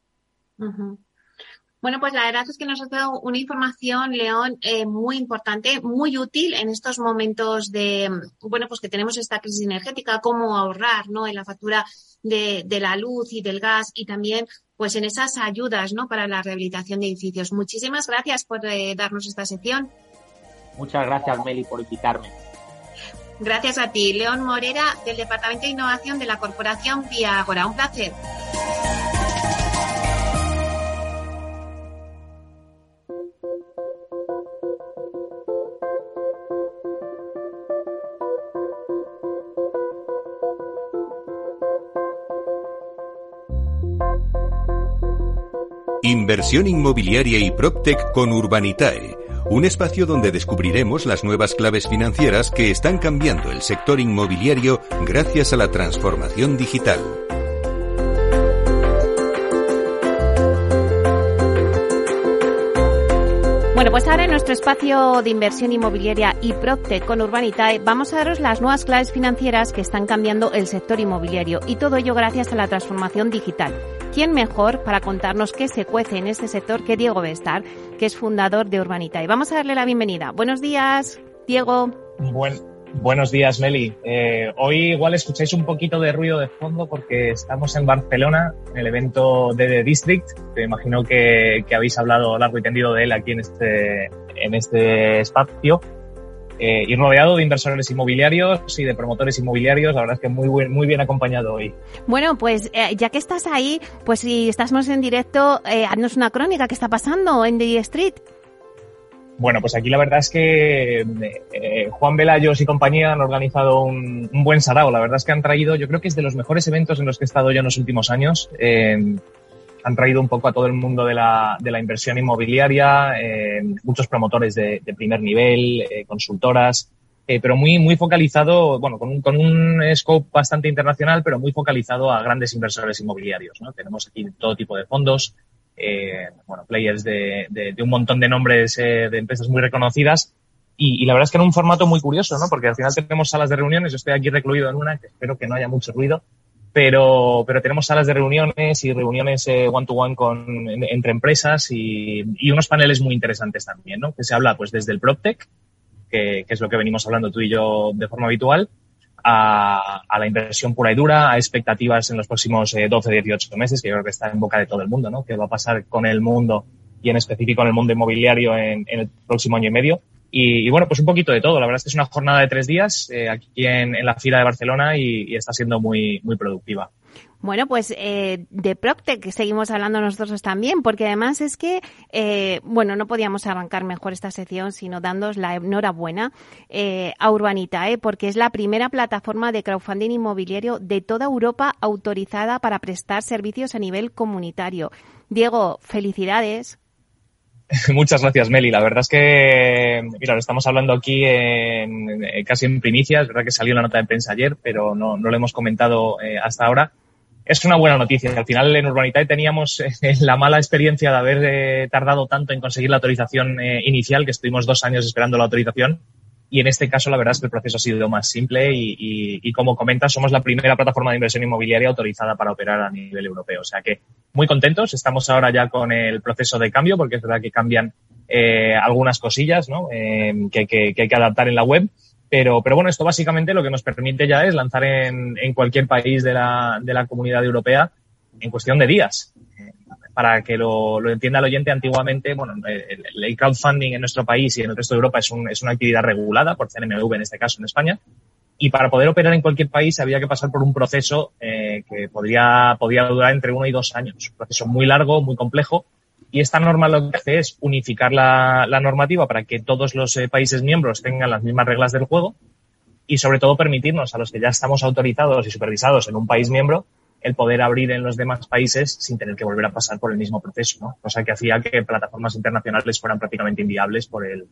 Speaker 5: Bueno, pues la verdad es que nos ha dado una información, León, eh, muy importante, muy útil en estos momentos de, bueno, pues que tenemos esta crisis energética, cómo ahorrar, ¿no? En la factura de, de la luz y del gas y también, pues en esas ayudas, ¿no? Para la rehabilitación de edificios. Muchísimas gracias por eh, darnos esta sección.
Speaker 6: Muchas gracias, Meli, por invitarme.
Speaker 5: Gracias a ti, León Morera, del Departamento de Innovación de la Corporación Vía Agora. Un placer.
Speaker 3: Inversión inmobiliaria y PropTech con Urbanitae, un espacio donde descubriremos las nuevas claves financieras que están cambiando el sector inmobiliario gracias a la transformación digital.
Speaker 1: Bueno, pues ahora en nuestro espacio de inversión inmobiliaria y PropTech con Urbanitae vamos a daros las nuevas claves financieras que están cambiando el sector inmobiliario y todo ello gracias a la transformación digital. ¿Quién mejor para contarnos qué se cuece en este sector que Diego Bestar, que es fundador de Urbanita? Y vamos a darle la bienvenida. Buenos días, Diego.
Speaker 7: buenos días, Meli. Eh, hoy igual escucháis un poquito de ruido de fondo porque estamos en Barcelona, en el evento de The District, que imagino que, que habéis hablado largo y tendido de él aquí en este, en este espacio eh, y rodeado de inversores inmobiliarios y de promotores inmobiliarios. La verdad es que muy, muy bien acompañado hoy.
Speaker 1: Bueno, pues eh, ya que estás ahí, pues si estamos en directo, eh, haznos una crónica. ¿Qué está pasando en The Street?
Speaker 7: Bueno, pues aquí la verdad es que eh, Juan Velayos y compañía han organizado un, un, buen sarao. La verdad es que han traído, yo creo que es de los mejores eventos en los que he estado yo en los últimos años. Eh, han traído un poco a todo el mundo de la, de la inversión inmobiliaria, eh, muchos promotores de, de primer nivel, eh, consultoras, eh, pero muy, muy focalizado, bueno, con un, con un scope bastante internacional, pero muy focalizado a grandes inversores inmobiliarios. ¿no? Tenemos aquí todo tipo de fondos, eh, bueno, players de, de, de, un montón de nombres eh, de empresas muy reconocidas. Y, y, la verdad es que en un formato muy curioso, ¿no? Porque al final tenemos salas de reuniones, yo estoy aquí recluido en una, que espero que no haya mucho ruido, pero, pero tenemos salas de reuniones y reuniones one to one con, en, entre empresas y, y, unos paneles muy interesantes también, ¿no? Que se habla pues desde el PropTech, que, es lo que venimos hablando tú y yo de forma habitual, a, a, la inversión pura y dura, a expectativas en los próximos eh, 12, 18 meses, que yo creo que está en boca de todo el mundo, ¿no? ¿Qué va a pasar con el mundo y en específico en el mundo inmobiliario en el próximo año y medio? Y, bueno, pues un poquito de todo. La verdad es que es una jornada de tres días eh, aquí en, en, la fila de Barcelona y, y, está siendo muy, muy productiva.
Speaker 1: Bueno, pues eh, de Proctec seguimos hablando nosotros también, porque además es que, eh, bueno, no podíamos arrancar mejor esta sección sino dándos la enhorabuena eh, a Urbanitae, porque es la primera plataforma de crowdfunding inmobiliario de toda Europa autorizada para prestar servicios a nivel comunitario. Diego, felicidades.
Speaker 7: Muchas gracias, Meli. La verdad es que, mira, lo estamos hablando aquí en, en, casi en primicia. Es verdad que salió la nota de prensa ayer, pero no, no lo hemos comentado eh, hasta ahora. Es una buena noticia. Al final en Urbanitae teníamos eh, la mala experiencia de haber eh, tardado tanto en conseguir la autorización eh, inicial, que estuvimos dos años esperando la autorización. Y en este caso, la verdad es que el proceso ha sido más simple y, y, y como comentas, somos la primera plataforma de inversión inmobiliaria autorizada para operar a nivel europeo. O sea que muy contentos. Estamos ahora ya con el proceso de cambio, porque es verdad que cambian eh, algunas cosillas ¿no? Eh, que, que, que, hay que adaptar en la web. Pero, pero bueno, esto básicamente lo que nos permite ya es lanzar en, en cualquier país de la, de la comunidad europea en cuestión de días. Para que lo, entienda el oyente, antiguamente, bueno, el, crowdfunding en nuestro país y en el resto de Europa es, un, es una actividad regulada por CNMV, en este caso en España. Y para poder operar en cualquier país había que pasar por un proceso eh, que podría, durar entre uno y dos años. Un proceso muy largo, muy complejo, y esta norma lo que hace es unificar la, la normativa para que todos los eh, países miembros tengan las mismas reglas del juego y sobre todo permitirnos a los que ya estamos autorizados y supervisados en un país miembro el poder abrir en los demás países sin tener que volver a pasar por el mismo proceso, ¿no? Cosa que hacía que plataformas internacionales fueran prácticamente inviables por el,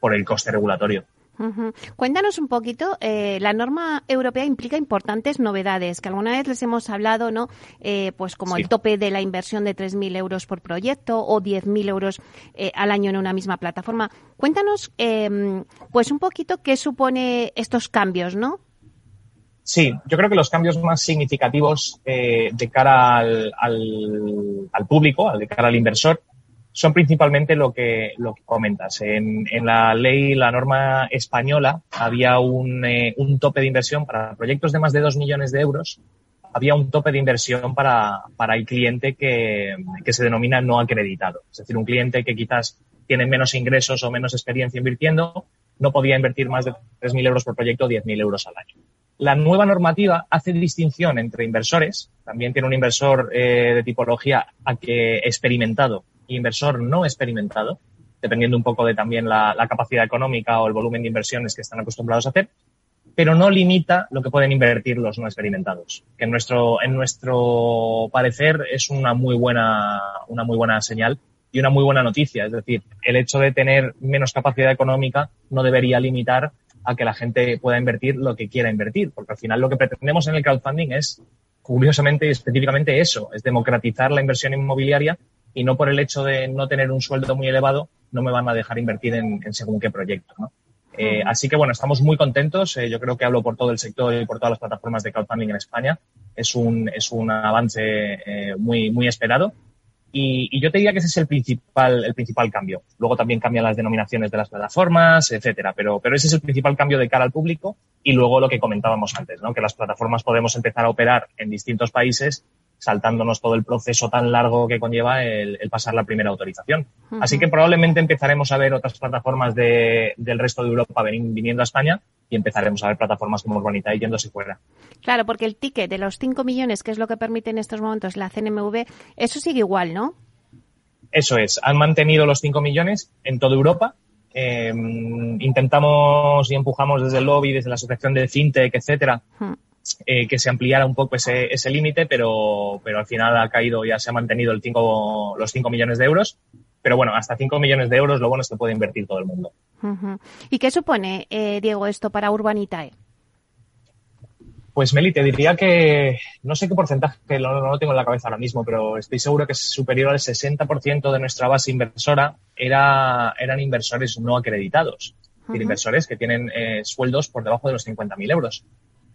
Speaker 7: por el coste regulatorio.
Speaker 1: Uh -huh. Cuéntanos un poquito, eh, la norma europea implica importantes novedades, que alguna vez les hemos hablado, ¿no? Eh, pues como sí. el tope de la inversión de 3.000 euros por proyecto o 10.000 euros eh, al año en una misma plataforma. Cuéntanos, eh, pues un poquito qué supone estos cambios, ¿no?
Speaker 7: Sí, yo creo que los cambios más significativos eh, de cara al, al, al público, de cara al inversor, son principalmente lo que, lo que comentas. En, en la ley, la norma española, había un, eh, un tope de inversión para proyectos de más de dos millones de euros. Había un tope de inversión para, para el cliente que, que se denomina no acreditado. Es decir, un cliente que quizás tiene menos ingresos o menos experiencia invirtiendo, no podía invertir más de 3.000 euros por proyecto o 10.000 euros al año. La nueva normativa hace distinción entre inversores, también tiene un inversor eh, de tipología a que experimentado inversor no experimentado, dependiendo un poco de también la, la, capacidad económica o el volumen de inversiones que están acostumbrados a hacer, pero no limita lo que pueden invertir los no experimentados, que en nuestro, en nuestro parecer es una muy buena, una muy buena señal y una muy buena noticia. Es decir, el hecho de tener menos capacidad económica no debería limitar a que la gente pueda invertir lo que quiera invertir, porque al final lo que pretendemos en el crowdfunding es, curiosamente y específicamente eso, es democratizar la inversión inmobiliaria y no por el hecho de no tener un sueldo muy elevado no me van a dejar invertir en, en según qué proyecto. ¿no? Eh, así que bueno, estamos muy contentos. Eh, yo creo que hablo por todo el sector y por todas las plataformas de crowdfunding en España. Es un, es un avance eh, muy, muy esperado. Y, y, yo te diría que ese es el principal, el principal cambio. Luego también cambian las denominaciones de las plataformas, etcétera. Pero, pero ese es el principal cambio de cara al público. Y luego lo que comentábamos antes, ¿no? Que las plataformas podemos empezar a operar en distintos países saltándonos todo el proceso tan largo que conlleva el, el pasar la primera autorización. Uh -huh. Así que probablemente empezaremos a ver otras plataformas de, del resto de Europa viniendo a España y empezaremos a ver plataformas como Urbanita yéndose fuera.
Speaker 1: Claro, porque el ticket de los 5 millones, que es lo que permite en estos momentos la CNMV, eso sigue igual, ¿no?
Speaker 7: Eso es, han mantenido los 5 millones en toda Europa. Eh, intentamos y empujamos desde el lobby, desde la asociación de FinTech, etcétera, uh -huh eh, que se ampliara un poco ese, ese límite, pero, pero al final ha caído, ya se ha mantenido el cinco, los 5 millones de euros. Pero bueno, hasta 5 millones de euros lo bueno es que puede invertir todo el mundo.
Speaker 1: Uh -huh. ¿Y qué supone, eh, Diego, esto para Urbanitae?
Speaker 7: Pues Meli, te diría que no sé qué porcentaje, no, no lo tengo en la cabeza ahora mismo, pero estoy seguro que es superior al 60% de nuestra base inversora era, eran inversores no acreditados. Uh -huh. inversores que tienen eh, sueldos por debajo de los 50.000 euros.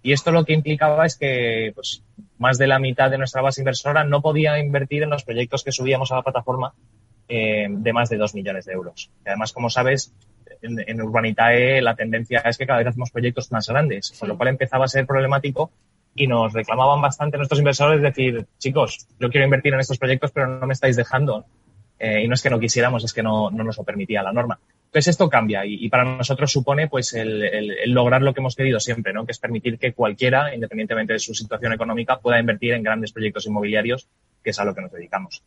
Speaker 7: Y esto lo que implicaba es que pues, más de la mitad de nuestra base inversora no podía invertir en los proyectos que subíamos a la plataforma eh, de más de dos millones de euros. Y además, como sabes, en, en, Urbanitae la tendencia es que cada vez hacemos proyectos más grandes, sí. con lo cual empezaba a ser problemático y nos reclamaban bastante nuestros inversores decir, chicos, yo quiero invertir en estos proyectos, pero no me estáis dejando. Eh, y no es que no quisiéramos, es que no, no nos lo permitía la norma. Entonces esto cambia y, para nosotros supone pues el, el, el, lograr lo que hemos querido siempre, ¿no? Que es permitir que cualquiera, independientemente de su situación económica, pueda invertir en grandes proyectos inmobiliarios que es a lo que nos dedicamos.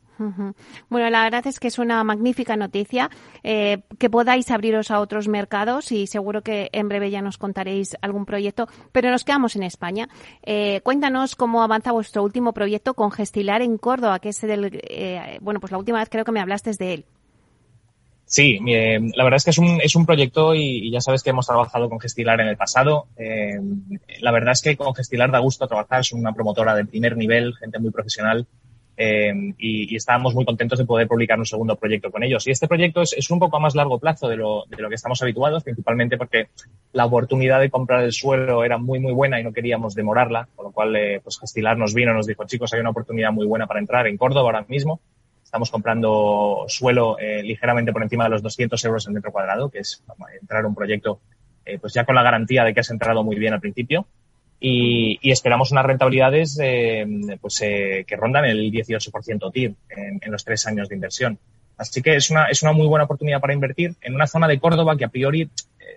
Speaker 1: Bueno, la verdad es que es una magnífica noticia eh, que podáis abriros a otros mercados y seguro que en breve ya nos contaréis algún proyecto, pero nos quedamos en España. Eh, cuéntanos cómo avanza vuestro último proyecto con Gestilar en Córdoba, que es del, eh, bueno, pues la última vez creo que me hablaste de él.
Speaker 7: Sí, eh, la verdad es que es un, es un proyecto y, y, ya sabes que hemos trabajado con Gestilar en el pasado. Eh, la verdad es que con Gestilar da gusto trabajar, es una promotora de primer nivel, gente muy profesional. Eh, y, y, estábamos muy contentos de poder publicar un segundo proyecto con ellos. Y este proyecto es, es un poco a más largo plazo de lo, de lo, que estamos habituados, principalmente porque la oportunidad de comprar el suelo era muy, muy buena y no queríamos demorarla, con lo cual, eh, pues Gestilar nos vino, nos dijo, chicos, hay una oportunidad muy buena para entrar en Córdoba ahora mismo Estamos comprando suelo eh, ligeramente por encima de los 200 euros el metro cuadrado, que es entrar un proyecto eh, pues ya con la garantía de que has entrado muy bien al principio. Y, esperamos unas rentabilidades eh, pues, que rondan el 18% TIR en, en, los tres años de inversión. Así que es una, es una muy buena oportunidad para invertir en una zona de Córdoba que a priori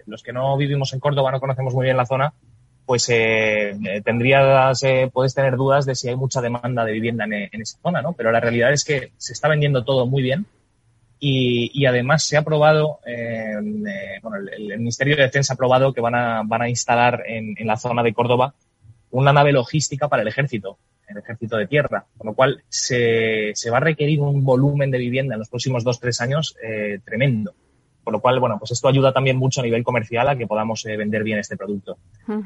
Speaker 7: los que no vivimos en Córdoba no conocemos muy bien la zona, pues eh, eh, tendrías, eh, puedes tener dudas de si hay mucha demanda de vivienda en, esa zona, ¿no? Pero la realidad es que se está vendiendo todo muy bien y, además se ha aprobado, bueno, el, Ministerio de Defensa ha aprobado que van a, van a instalar en, la zona de Córdoba una nave logística para el ejército, el ejército de tierra, con lo cual se, se va a requerir un volumen de vivienda en los próximos dos, tres años tremendo. Por lo cual, bueno, pues esto ayuda también mucho a nivel comercial a que podamos eh, vender bien este producto.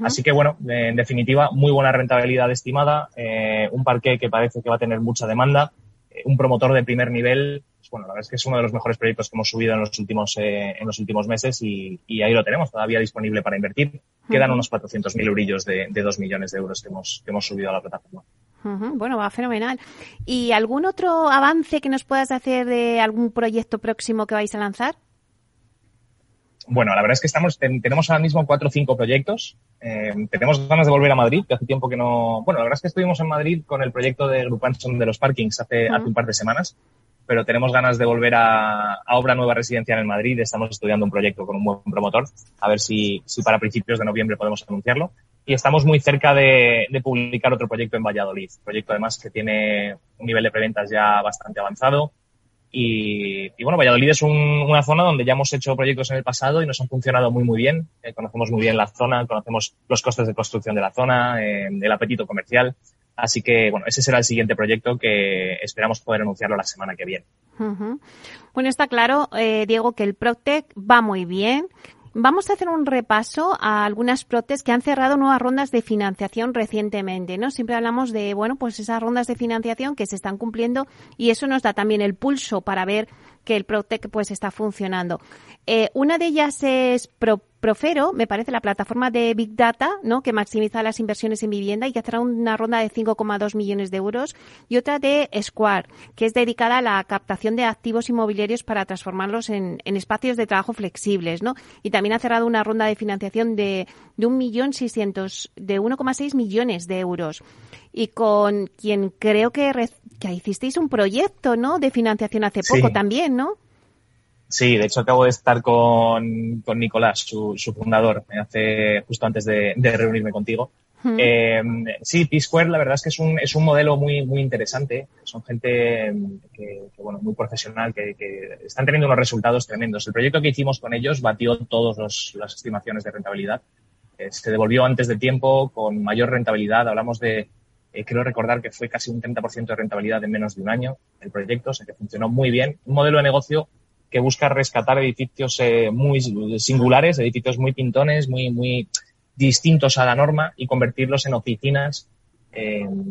Speaker 7: Así que, bueno, en definitiva, muy buena rentabilidad estimada, eh, un parque que parece que va a tener mucha demanda, eh, un promotor de primer nivel. Pues, bueno, la verdad es que es uno de los mejores proyectos que hemos subido en los últimos, en los últimos meses y, ahí lo tenemos todavía disponible para invertir. Quedan unos 400.000 eurillos de, de 2 millones de euros que hemos, que hemos subido a la plataforma.
Speaker 1: Bueno, va fenomenal. ¿Y algún otro avance que nos puedas hacer de algún proyecto próximo que vais a lanzar?
Speaker 7: Bueno, la verdad es que estamos, tenemos ahora mismo cuatro o cinco proyectos. Eh, tenemos ganas de volver a Madrid, que hace tiempo que no. Bueno, la verdad es que estuvimos en Madrid con el proyecto de Grupanson de los parkings hace, hace un par de semanas, pero tenemos ganas de volver a, Obra Nueva Residencial en Madrid. Estamos estudiando un proyecto con un buen promotor, a ver si, si para principios de noviembre podemos anunciarlo. Y estamos muy cerca de, de publicar otro proyecto en Valladolid, proyecto además que tiene un nivel de preventas ya bastante avanzado y, bueno, Valladolid es una zona donde ya hemos hecho proyectos en el pasado y nos han funcionado muy, muy bien. Eh, conocemos muy bien la zona, conocemos los costes de construcción de la zona, eh, el apetito comercial. Así que, bueno, ese será el siguiente proyecto que esperamos poder anunciarlo la semana que viene.
Speaker 1: Bueno, está claro, eh, Diego, que el Proctec va muy bien, Vamos a hacer un repaso a algunas protes que han cerrado nuevas rondas de financiación recientemente, ¿no? Siempre hablamos de, bueno, pues esas rondas de financiación que se están cumpliendo y eso nos da también el pulso para ver que el Protec pues está funcionando. Eh, una de ellas es Pro Profero, me parece la plataforma de Big Data, ¿no? que maximiza las inversiones en vivienda y que hacerá una ronda de 5,2 millones de euros, y otra de Square, que es dedicada a la captación de activos inmobiliarios para transformarlos en, espacios de trabajo flexibles, ¿no? Y también ha cerrado una ronda de financiación de, de 1.600.000, de 1,6 millones de euros. Y con quien creo que, que hicisteis un proyecto, ¿no? De financiación hace poco también, ¿no?
Speaker 7: Sí, de hecho acabo de estar con, con Nicolás, su, su fundador, hace justo antes de, de reunirme contigo. Eh, sí, P-Square la verdad es que es un, es un modelo muy, muy interesante. Son gente que, que bueno, muy profesional, que, que, están teniendo unos resultados tremendos. El proyecto que hicimos con ellos batió todas las estimaciones de rentabilidad. Eh, se devolvió antes de tiempo con mayor rentabilidad. Hablamos de, eh, creo recordar que fue casi un 30% de rentabilidad en menos de un año el proyecto, o sea que funcionó muy bien. Un modelo de negocio que busca rescatar edificios eh, muy singulares, edificios muy pintones, muy, muy distintos a la norma y convertirlos en oficinas,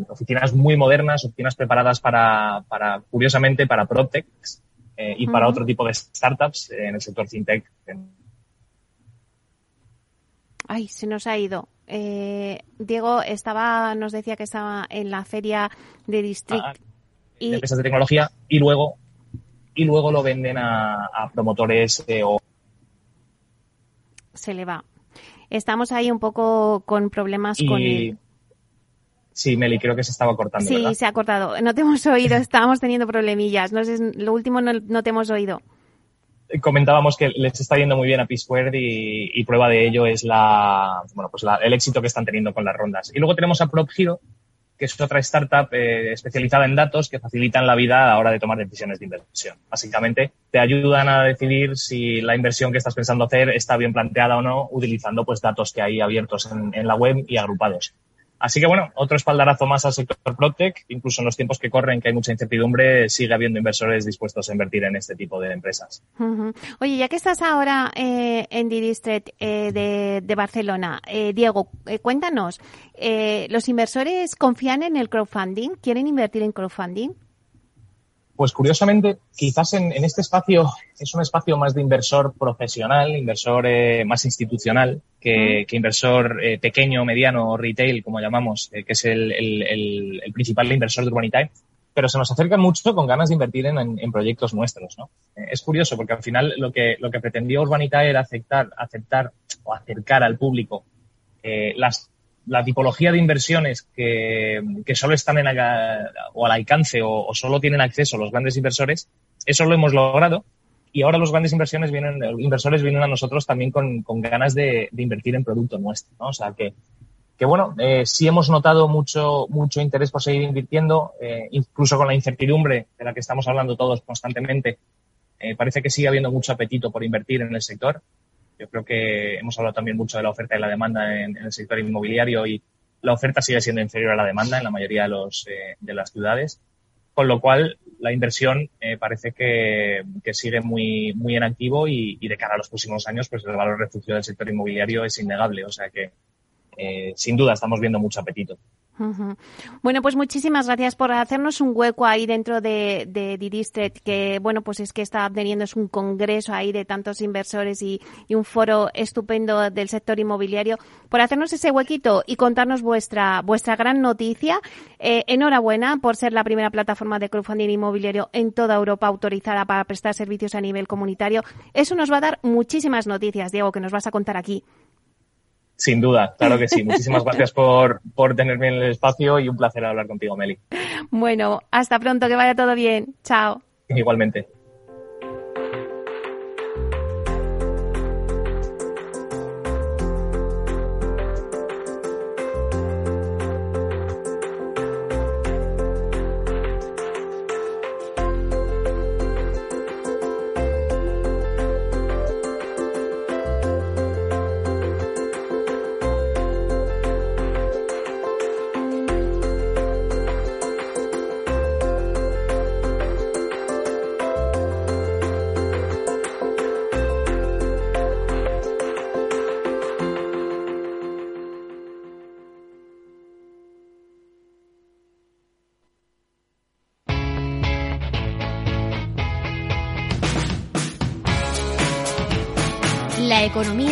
Speaker 7: oficinas muy modernas, oficinas preparadas para, para curiosamente, para PropTech eh, y para otro tipo de startups en el sector fintech.
Speaker 1: Ay, se nos ha ido. Eh, Diego estaba, nos decía que estaba en la feria de District. Ah,
Speaker 7: y... de empresas de tecnología y luego y luego lo venden a, promotores o...
Speaker 1: Se le va. Estamos ahí un poco con problemas con el...
Speaker 7: Sí, Meli, creo que se estaba cortando.
Speaker 1: Sí, se ha cortado. No te hemos oído, estábamos teniendo problemillas. No sé, lo último no, te hemos oído.
Speaker 7: Comentábamos que les está yendo muy bien a P Squared y, prueba de ello es la, bueno, pues el éxito que están teniendo con las rondas. Y luego tenemos a Prop Hero, que es otra startup eh, especializada en datos que facilitan la vida a la hora de tomar decisiones de inversión. Básicamente, te ayudan a decidir si la inversión que estás pensando hacer está bien planteada o no, utilizando pues datos que hay abiertos en la web y agrupados. Así que bueno, otro espaldarazo más al sector PropTech, incluso en los tiempos que corren, que hay mucha incertidumbre, sigue habiendo inversores dispuestos a invertir en este tipo de empresas.
Speaker 1: Oye, ya que estás ahora eh, en Didistret eh, de, Barcelona, eh, Diego, cuéntanos, ¿los inversores confían en el crowdfunding? ¿Quieren invertir en crowdfunding?
Speaker 7: Pues curiosamente, quizás en, este espacio es un espacio más de inversor profesional, inversor eh, más institucional, que, inversor eh, pequeño, mediano, retail, como llamamos, eh, que es el, principal inversor de Urbanitime. pero se nos acercan mucho con ganas de invertir en, proyectos nuestros, ¿no? Eh, es curioso porque al final lo que, lo que pretendía Urbanita era aceptar, aceptar o acercar al público eh, las, la tipología de inversiones que, que solo están en o al alcance o, solo tienen acceso los grandes inversores. Eso lo hemos logrado y ahora los grandes inversiones vienen, inversores vienen a nosotros también con, con ganas de, invertir en producto nuestro, ¿no? O sea que que bueno, eh, sí hemos notado mucho, mucho interés por seguir invirtiendo, eh, incluso con la incertidumbre de la que estamos hablando todos constantemente. Eh, parece que sigue habiendo mucho apetito por invertir en el sector. Yo creo que hemos hablado también mucho de la oferta y la demanda en, el sector inmobiliario y la oferta sigue siendo inferior a la demanda en la mayoría de, los, de las ciudades, con lo cual la inversión parece que, que, sigue muy, muy en activo y, y, de cara a los próximos años, pues el valor refugio del sector inmobiliario es innegable. O sea que eh, sin duda estamos viendo mucho apetito.
Speaker 1: Bueno, pues muchísimas gracias por hacernos un hueco ahí dentro de, de que bueno, pues es que está teniendo es un congreso ahí de tantos inversores y, un foro estupendo del sector inmobiliario, por hacernos ese huequito y contarnos vuestra, vuestra gran noticia. Eh, enhorabuena por ser la primera plataforma de crowdfunding inmobiliario en toda Europa autorizada para prestar servicios a nivel comunitario. Eso nos va a dar muchísimas noticias, Diego, que nos vas a contar aquí.
Speaker 7: Sin duda, claro que sí. Muchísimas gracias por, por tenerme en el espacio y un placer hablar contigo, Meli.
Speaker 1: Bueno, hasta pronto, que vaya todo bien. Chao.
Speaker 7: Igualmente.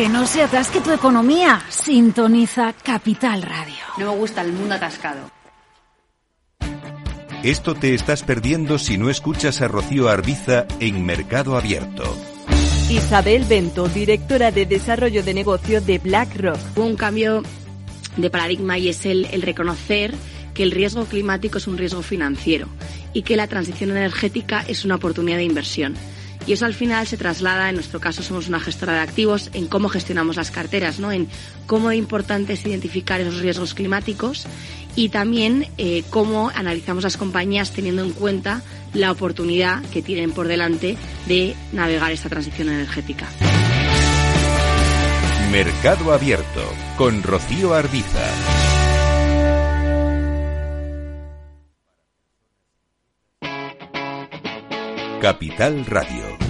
Speaker 8: Que no se atasque tu economía. Sintoniza Capital Radio.
Speaker 9: No me gusta el mundo atascado.
Speaker 3: Esto te estás perdiendo si no escuchas a Rocío Arbiza en Mercado Abierto.
Speaker 10: Isabel Bento, directora de Desarrollo de Negocio de BlackRock.
Speaker 9: Hubo un cambio de paradigma y es el, el reconocer que el riesgo climático es un riesgo financiero y que la transición energética es una oportunidad de inversión. Y eso al final se traslada, en nuestro caso somos una gestora de activos, en cómo gestionamos las carteras, ¿no? en cómo importante es identificar esos riesgos climáticos y también eh, cómo analizamos las compañías teniendo en cuenta la oportunidad que tienen por delante de navegar esta transición energética.
Speaker 3: Mercado Abierto con Rocío. Capital Radio.